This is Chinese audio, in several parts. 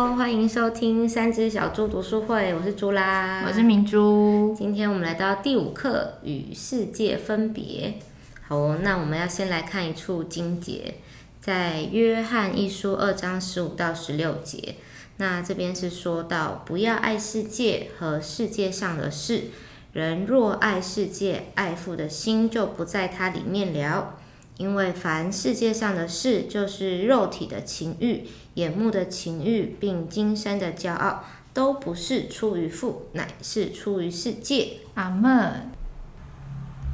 欢迎收听三只小猪读书会，我是猪啦，我是明珠。今天我们来到第五课与世界分别。好哦，那我们要先来看一处经节，在约翰一书二章十五到十六节。那这边是说到不要爱世界和世界上的事，人若爱世界，爱父的心就不在它里面了。因为凡世界上的事，就是肉体的情欲、眼目的情欲，并今生的骄傲，都不是出于父，乃是出于世界。阿门。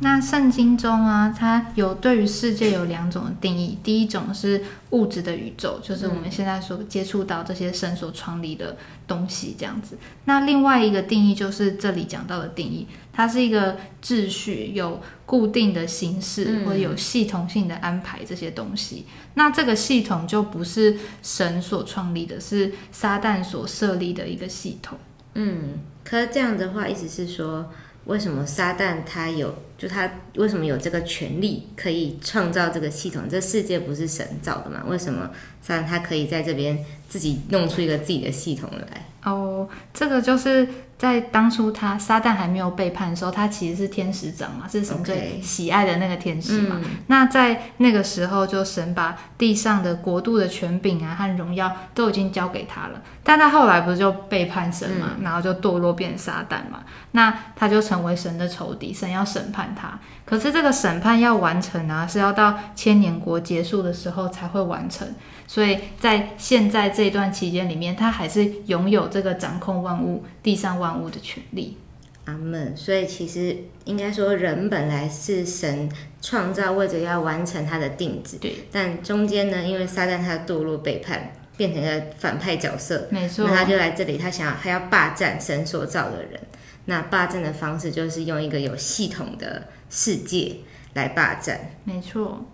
那圣经中啊，它有对于世界有两种的定义。第一种是物质的宇宙，就是我们现在所接触到这些神所创立的东西这样子。那另外一个定义就是这里讲到的定义，它是一个秩序，有固定的形式或者有系统性的安排这些东西。那这个系统就不是神所创立的，是撒旦所设立的一个系统。嗯，可是这样的话，意思是说。为什么撒旦他有就他为什么有这个权利可以创造这个系统？这世界不是神造的嘛？为什么撒旦他可以在这边自己弄出一个自己的系统来？哦，这个就是在当初他撒旦还没有背叛的时候，他其实是天使长嘛，是神最喜爱的那个天使嘛。那在那个时候，就神把地上的国度的权柄啊和荣耀都已经交给他了。但他后来不是就背叛神嘛，然后就堕落变撒旦嘛，那他就成为神的仇敌，神要审判他。可是这个审判要完成啊，是要到千年国结束的时候才会完成。所以在现在这段期间里面，他还是拥有这个掌控万物、地上万物的权利。阿门。所以其实应该说，人本来是神创造，为着要完成他的定旨。对。但中间呢，因为撒旦他的堕落背叛，变成一个反派角色。没错。那他就来这里，他想要他要霸占神所造的人。那霸占的方式就是用一个有系统的世界来霸占。没错。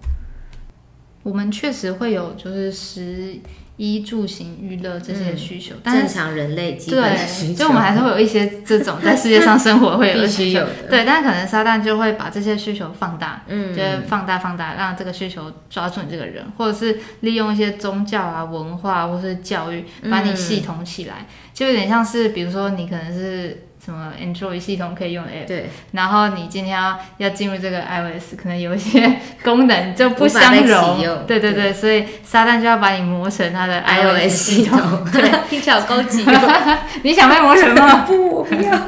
我们确实会有，就是食衣住行娱乐这些需求，但正常人类基本的需求，就我们还是会有一些这种在世界上 生活会有的需求，对，但是可能撒旦就会把这些需求放大，嗯，就放大放大，让这个需求抓住你这个人，或者是利用一些宗教啊、文化或是教育把你系统起来，就有点像是，比如说你可能是。什么 Android 系统可以用 App，对，然后你今天要要进入这个 iOS，可能有一些 功能就不相容，对对对，所以撒旦就要把你磨成它的 iOS 系统，对，听起来好高级。你想被磨成吗？不，我不要。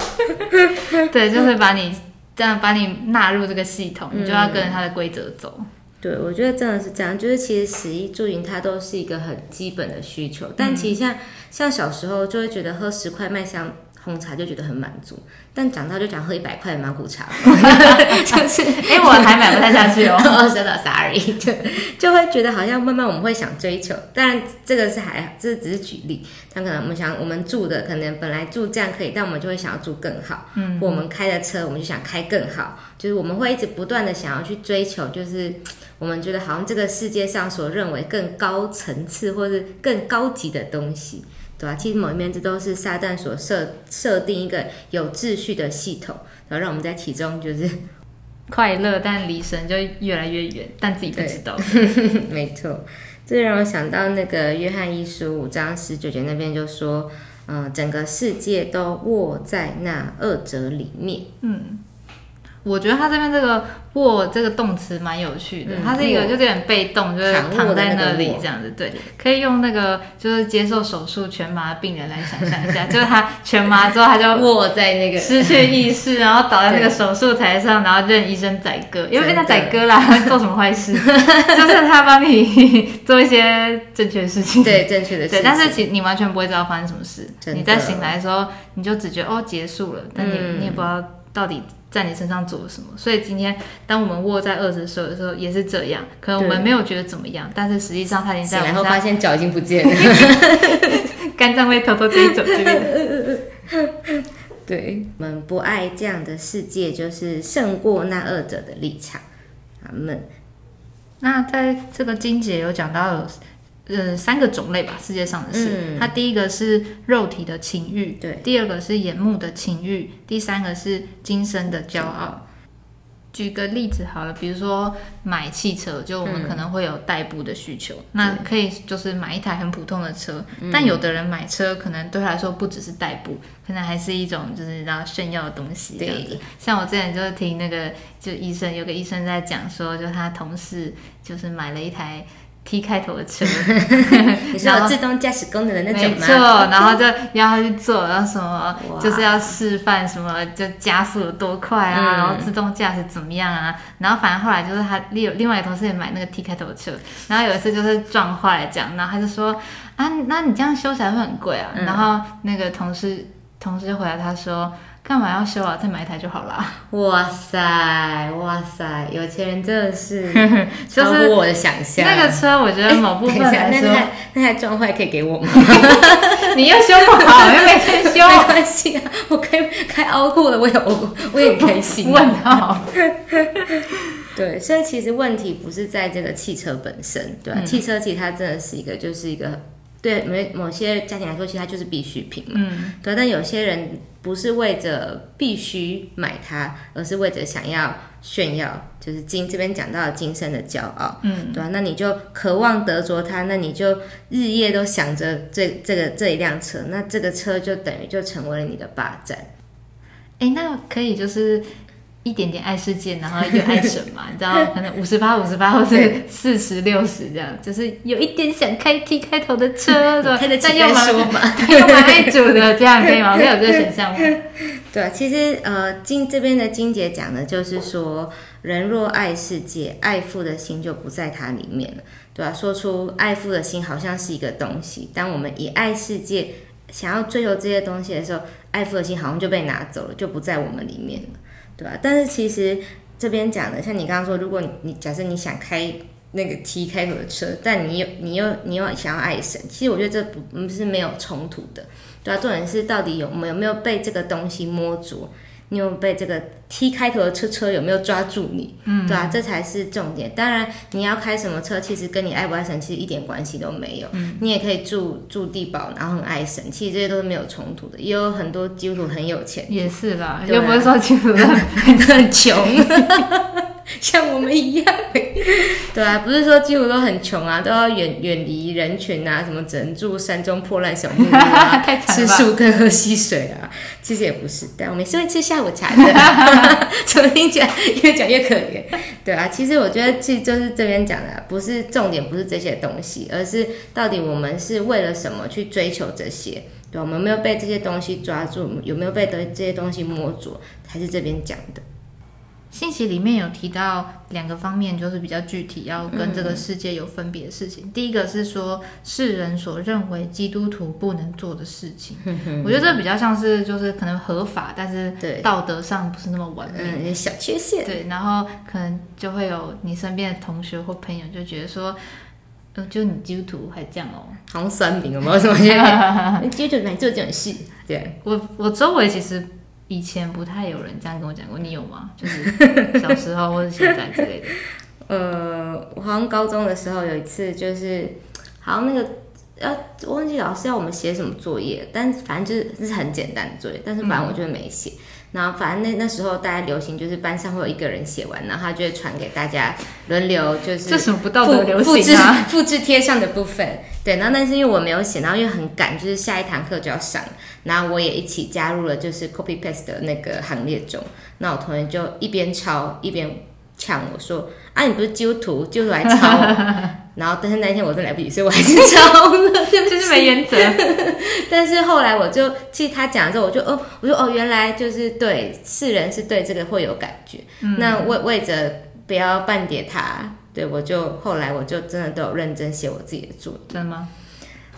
对，就是把你这样把你纳入这个系统，你就要跟着它的规则走。对，我觉得真的是这样，就是其实食衣住行它都是一个很基本的需求，但其实像像小时候就会觉得喝十块麦香。红茶就觉得很满足，但长大就想喝一百块的马古茶，就是哎，我还买不太下去哦，真的，sorry，就就会觉得好像慢慢我们会想追求，当然这个是还这只是举例，但可能我们想我们住的可能本来住这样可以，但我们就会想要住更好，嗯，或我们开的车我们就想开更好，就是我们会一直不断的想要去追求，就是我们觉得好像这个世界上所认为更高层次或是更高级的东西。对吧？其实某一面，这都是撒旦所设设定一个有秩序的系统，然后让我们在其中就是 快乐，但离神就越来越远，但自己不知道。没错，这让我想到那个约翰一书五章十九节那边就说，嗯，整个世界都握在那二者里面。嗯，我觉得他这边这个。握这个动词蛮有趣的，它是一个就有点被动，就是躺在那里这样子。对，可以用那个就是接受手术全麻的病人来想象一下，就是他全麻之后他就握在那个失去意识，然后倒在那个手术台上，然后任医生宰割，因为被他宰割啦，做什么坏事？就是他帮你做一些正确的事情，对正确的，对。但是其你完全不会知道发生什么事，你在醒来的时候你就只觉得哦结束了，但你你也不知道到底。在你身上做了什么？所以今天，当我们握在二十岁的时候，也是这样。可能我们没有觉得怎么样，但是实际上他已经在。然后发现脚已经不见了，肝脏会偷偷自己走这边。对，我们不爱这样的世界，就是胜过那二者的立场。阿们。那在这个经节有讲到。呃，三个种类吧，世界上的事。它第一个是肉体的情欲，对；第二个是眼目的情欲，第三个是今生的骄傲。举个例子好了，比如说买汽车，就我们可能会有代步的需求，那可以就是买一台很普通的车，但有的人买车可能对他来说不只是代步，可能还是一种就是然后炫耀的东西这样子。像我之前就是听那个就医生有个医生在讲说，就他同事就是买了一台。T 开头的车，你是有自动驾驶功能的那种吗？没错，然后就要他去做，然后什么就是要示范什么，就加速有多快啊，然后自动驾驶怎么样啊？然后反正后来就是他另另外一个同事也买那个 T 开头的车，然后有一次就是撞坏了这样，然后他就说啊，那你这样修起来会很贵啊。然后那个同事同事就回来他说。干嘛要修啊？再买一台就好了。哇塞，哇塞，有钱人真的是 超乎我的想象。那个车，我觉得某部分来说，那台那台撞坏可以给我吗？你又修不好，又没钱修，没关系啊，我开开凹过的，我也我我也开心。问号。对，所以其实问题不是在这个汽车本身，对吧？汽车其实它真的是一个，就是一个。对某某些家庭来说，其实它就是必需品嘛。嗯。对，但有些人不是为着必须买它，而是为着想要炫耀，就是今这边讲到今生的骄傲。嗯。对吧？那你就渴望得着它，那你就日夜都想着这这个这一辆车，那这个车就等于就成为了你的霸占。哎，那可以就是。一点点爱世界，然后又爱神嘛，你知道，可能五十八、五十八，或是四十六十这样，就是有一点想开 T 开头的车，开的但又蛮又蛮爱主的，这样可以吗？可以有这个选项吗？对，其实呃，金这边的金姐讲的就是说，人若爱世界，爱父的心就不在它里面了，对吧？说出爱父的心好像是一个东西，当我们以爱世界想要追求这些东西的时候，爱父的心好像就被拿走了，就不在我们里面了。对吧？但是其实这边讲的，像你刚刚说，如果你假设你想开那个 T 开头的车，但你又你又你又想要爱神，其实我觉得这不是没有冲突的，对啊？重点是到底有没有没有被这个东西摸着。你有被这个 T 开头的车车有没有抓住你？嗯，对啊？这才是重点。当然，你要开什么车，其实跟你爱不爱神其实一点关系都没有。嗯，你也可以住住地堡，然后很爱神，其实这些都是没有冲突的。也有很多基督徒很有钱，也是啦，又不是说基督徒很 穷。像我们一样，对啊，不是说几乎都很穷啊，都要远远离人群啊，什么只能住山中破烂小木屋啊，吃树根喝溪水啊，其实也不是，但我们是会吃下午茶的，怎么听起来越讲越可怜？对啊，其实我觉得其实就是这边讲的，不是重点，不是这些东西，而是到底我们是为了什么去追求这些？对，我们没有被这些东西抓住，有没有被这些东西摸着，才是这边讲的。信息里面有提到两个方面，就是比较具体，要跟这个世界有分别的事情。第一个是说世人所认为基督徒不能做的事情，我觉得这比较像是就是可能合法，但是道德上不是那么完美，小缺陷。对，然后可能就会有你身边的同学或朋友就觉得说，呃，就你基督徒还这样哦，好像酸饼有没有什么？基督徒来做这种事，对我我周围其实。以前不太有人这样跟我讲过，你有吗？就是小时候或者现在之类的。呃，我好像高中的时候有一次，就是好像那个要忘记老师要我们写什么作业，但反正就是这是很简单的作业，但是反正我就没写。然后反正那那时候大家流行就是班上会有一个人写完，然后他就会传给大家轮流，就是这什么不道德流行啊？复制贴上的部分。对，然后但是因为我没有写，然后又很赶，就是下一堂课就要上。然后我也一起加入了就是 copy paste 的那个行列中。那我同学就一边抄一边呛我说：“啊，你不是基督徒，就是来抄。”然后但是那一天我真来不及，所以我还是抄了，就是没原则。但是后来我就其实他讲之后，我就哦，我说哦，原来就是对世人是对这个会有感觉。那为为着不要半点他，对我就后来我就真的都有认真写我自己的作业。真的吗？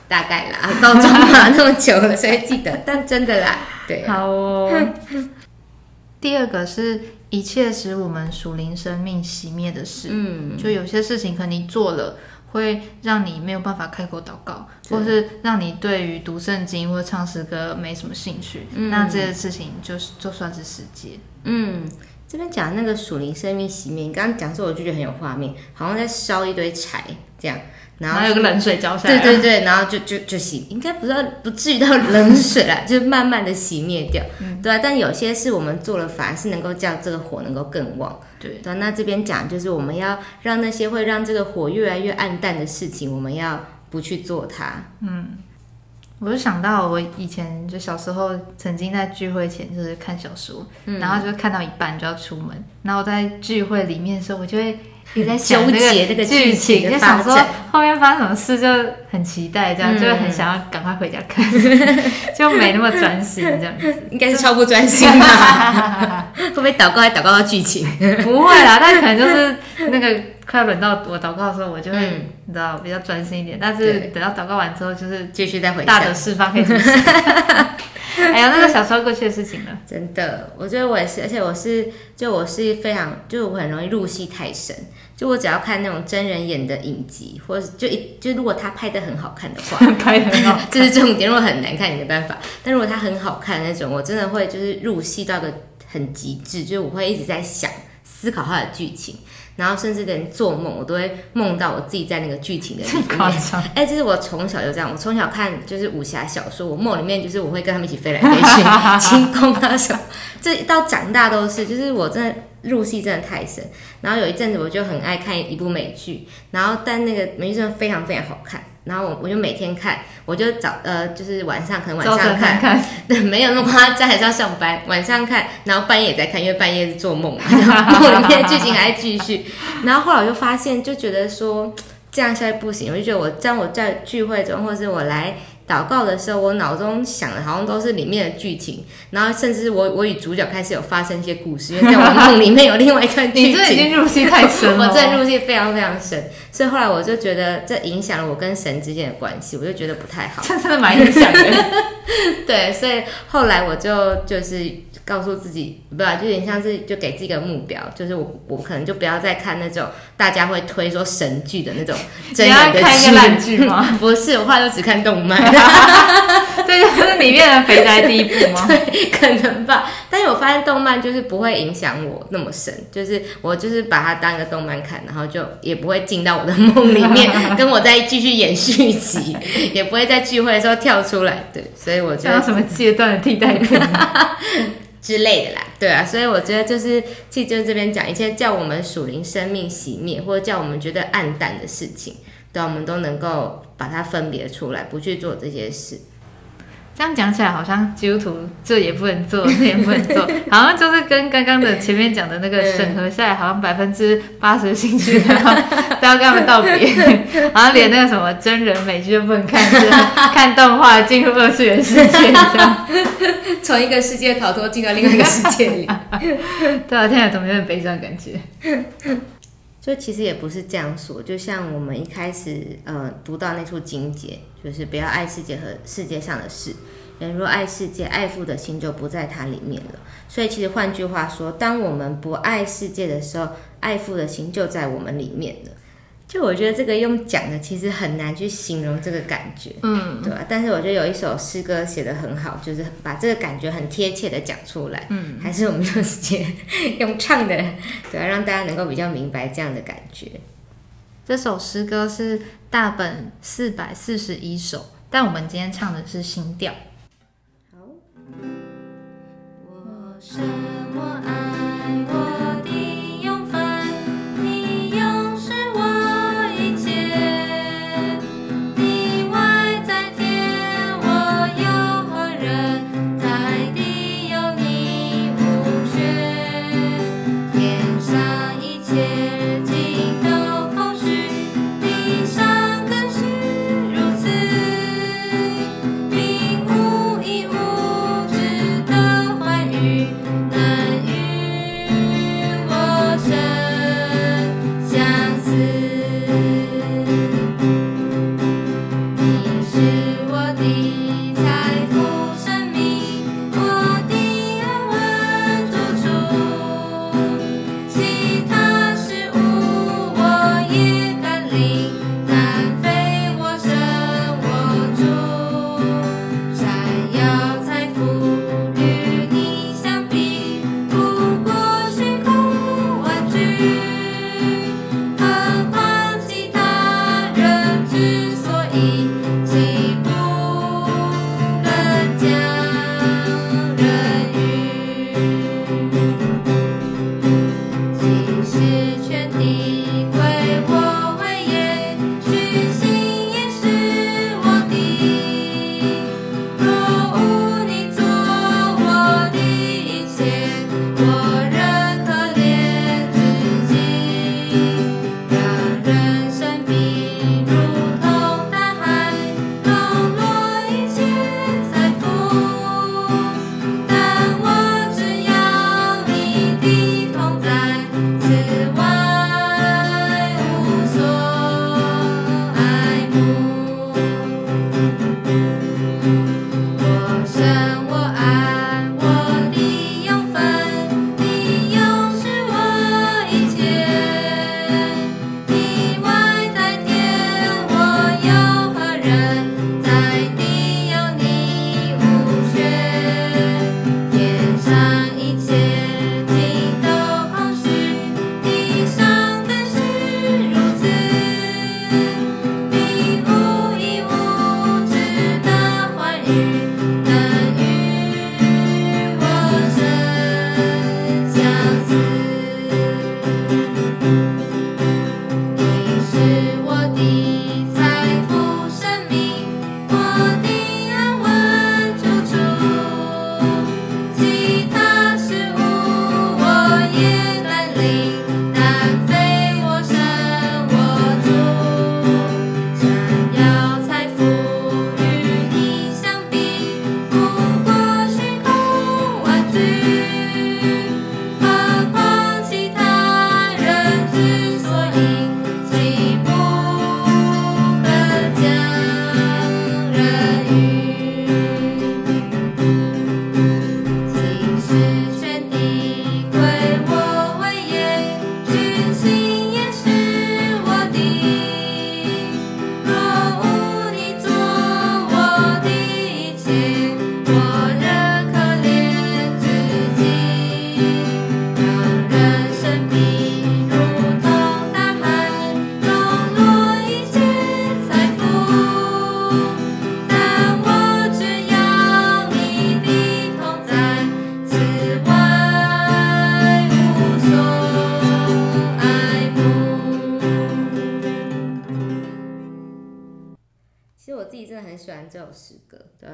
大概啦，高中嘛那么久了，所以记得。但真的啦，对。好哦。第二个是一切使我们属灵生命熄灭的事。嗯，就有些事情可能你做了，会让你没有办法开口祷告，或是让你对于读圣经或者唱诗歌没什么兴趣。那这些事情就是就算是世界。嗯，这边讲那个属灵生命熄灭，你刚刚讲说我就觉得很有画面，好像在烧一堆柴这样。然后有个冷水浇下来，对对对，然后就就就洗，应该不知道不至于到冷水啦，就慢慢的熄灭掉，对啊。但有些是我们做了，反而是能够叫这个火能够更旺，对对。那这边讲就是我们要让那些会让这个火越来越暗淡的事情，我们要不去做它，嗯。我就想到我以前就小时候曾经在聚会前就是看小说，然后就看到一半就要出门，然后在聚会里面的时候，我就会一直在纠结这个剧情，就想说后面发生什么事，就很期待，这样就很想要赶快回家看，就没那么专心这样子，应该是超不专心吧？会不会祷告还祷告到剧情？不会啦，但可能就是那个。快要轮到我祷告的时候，我就会你知道比较专心一点。但是等到祷告完之后，就是继续再回大的释放可以。哎呀，那个小时候过去的事情了。真的，我觉得我也是，而且我是就我是非常，就我很容易入戏太深。就我只要看那种真人演的影集，或者就一就如果他拍的很好看的话，拍的很好，就是重点。如果很难看，也没办法。但如果他很好看那种，我真的会就是入戏到个很极致，就是我会一直在想思考他的剧情。然后甚至连做梦，我都会梦到我自己在那个剧情的里面。哎，这是我从小就这样。我从小看就是武侠小说，我梦里面就是我会跟他们一起飞来飞去，轻功啊什么。这到长大都是，就是我真的入戏真的太深。然后有一阵子我就很爱看一部美剧，然后但那个美剧真的非常非常好看。然后我我就每天看，我就早呃就是晚上可能晚上看，对，没有那么夸张，还是要上班，晚上看，然后半夜也在看，因为半夜是做梦，梦里面剧情还在继续。然后后来我就发现，就觉得说这样下去不行，我就觉得我这样我在聚会中，或是我来。祷告的时候，我脑中想的好像都是里面的剧情，然后甚至我我与主角开始有发生一些故事，因为在我梦里面有另外一段剧情。你已经入戏太深了，我真的入戏非常非常深，所以后来我就觉得这影响了我跟神之间的关系，我就觉得不太好。这真的蛮影响的。对，所以后来我就就是。告诉自己，不就有点像是就给自己一个目标，就是我我可能就不要再看那种大家会推说神剧的那种 真人的剧吗？不是，我后来就只看动漫。这就是里面的肥宅第一部吗？对，可能吧。但是我发现动漫就是不会影响我那么深，就是我就是把它当一个动漫看，然后就也不会进到我的梦里面，跟我再继续演续集，也不会在聚会的时候跳出来。对，所以我觉得什么阶段的替代品？之类的啦，对啊，所以我觉得就是，其实就这边讲一些叫我们属灵生命熄灭，或者叫我们觉得暗淡的事情，对，我们都能够把它分别出来，不去做这些事。这样讲起来，好像基督徒这也不能做，那也不能做，好像就是跟刚刚的前面讲的那个审核下来，好像百分之八十的兴趣都要都要跟他们道别，好像连那个什么真人美剧都不能看，看动画进入二次元世界，这样从一个世界逃脱进到另外一个世界里。对啊，听起来怎么有点悲伤感觉？就其实也不是这样说，就像我们一开始呃读到那处经节，就是不要爱世界和世界上的事，人若爱世界，爱父的心就不在它里面了。所以其实换句话说，当我们不爱世界的时候，爱父的心就在我们里面了。就我觉得这个用讲的其实很难去形容这个感觉，嗯，对吧？但是我觉得有一首诗歌写的很好，就是把这个感觉很贴切的讲出来，嗯，还是我们就直接用唱的，对啊，让大家能够比较明白这样的感觉。这首诗歌是大本四百四十一首，但我们今天唱的是新调。好，我什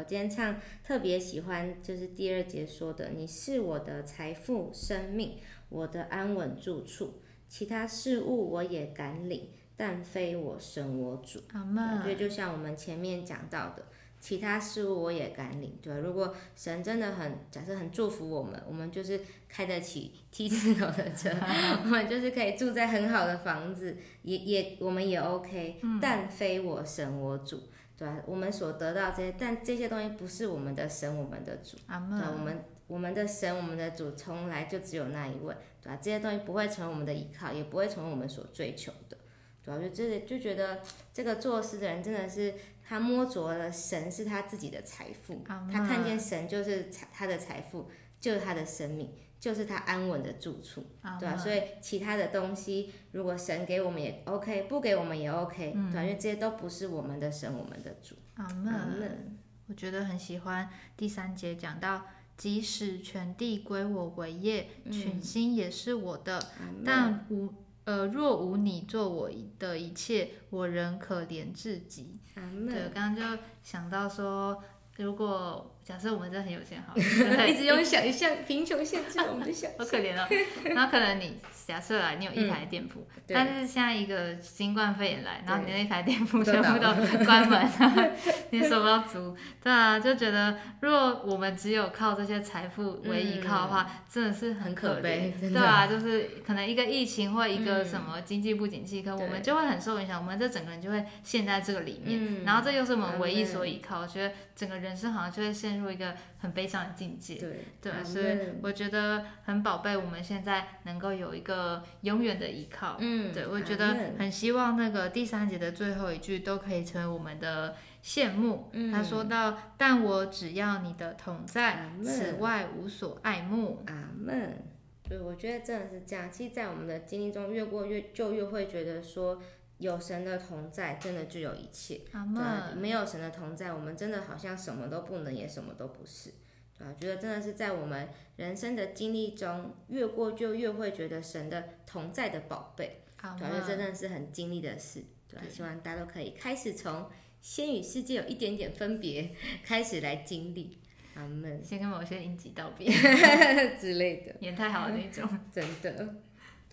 今天唱特别喜欢，就是第二节说的：“你是我的财富、生命，我的安稳住处。其他事物我也敢领，但非我神我主。”阿门。所以就像我们前面讲到的，其他事物我也敢领。对，如果神真的很假设很祝福我们，我们就是开得起 T 字头的车，我们就是可以住在很好的房子，也也我们也 OK。但非我神我主。对吧？我们所得到这些，但这些东西不是我们的神，我们的主。阿门。对，我们我们的神，我们的主，从来就只有那一位，对吧？这些东西不会成为我们的依靠，也不会成为我们所追求的。主要？就这就觉得这个做事的人真的是他摸着了神是他自己的财富，他看见神就是财他的财富，就是他的生命。就是他安稳的住处，对吧？所以其他的东西，如果神给我们也 OK，不给我们也 OK，对吧？因为这些都不是我们的神，我们的主。阿门。我觉得很喜欢第三节讲到，即使全地归我为业，群星也是我的，但无呃若无你做我的一切，我仍可怜至极。对，刚刚就想到说，如果。假设我们真的很有钱，好，一直用想象贫穷限制我们的想好可怜哦。然后可能你假设啊，你有一台店铺，但是现在一个新冠肺炎来，然后你那一台店铺全部都关门，你收不到租，对啊，就觉得如果我们只有靠这些财富为依靠的话，真的是很可悲，对啊，就是可能一个疫情或一个什么经济不景气，可我们就会很受影响，我们这整个人就会陷在这个里面，然后这又是我们唯一所依靠，我觉得整个人生好像就会陷。陷入一个很悲伤的境界，对对，所以我觉得很宝贝，我们现在能够有一个永远的依靠。嗯，对我觉得很希望那个第三节的最后一句都可以成为我们的羡慕。他说到：“但我只要你的同在，此外无所爱慕。”阿门。对，我觉得真的是这样。其实，在我们的经历中，越过越就越会觉得说。有神的同在，真的就有一切。对，没有神的同在，我们真的好像什么都不能，也什么都不是。对觉得真的是在我们人生的经历中，越过就越会觉得神的同在的宝贝。对，觉得真的是很经历的事。对，希望大家都可以开始从先与世界有一点点分别，开始来经历。阿门。先跟某些影集道别 之类的，演太好的那种，真的。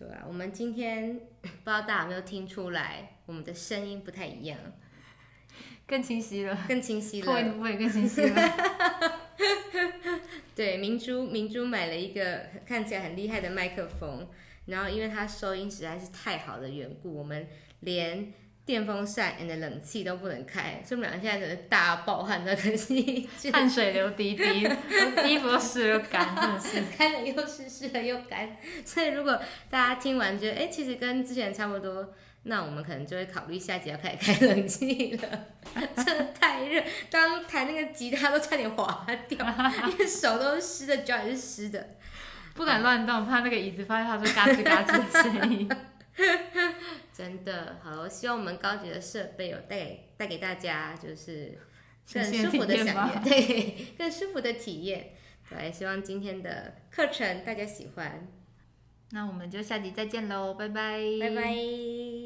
对啊，我们今天不知道大家有没有听出来，我们的声音不太一样，更清晰了，更清晰了，不会更清晰了。对，明珠明珠买了一个看起来很厉害的麦克风，然后因为它收音实在是太好的缘故，我们连。电风扇 and 冷气都不能开，所以我们俩现在真的大暴汗的可惜，汗水流滴滴，衣服都湿又干，真的是开了又湿，湿了又干。所以如果大家听完觉得，哎，其实跟之前差不多，那我们可能就会考虑下集要开始开冷气了。真的太热，刚弹那个吉他都差点滑掉，因为手都是湿的，脚也是湿的，不敢乱动，怕那个椅子发出嘎吱嘎吱的声音。真的好，希望我们高级的设备有带带给大家，就是更舒服的体验，对，更舒服的体验。对，希望今天的课程大家喜欢。那我们就下集再见喽，拜拜，拜拜。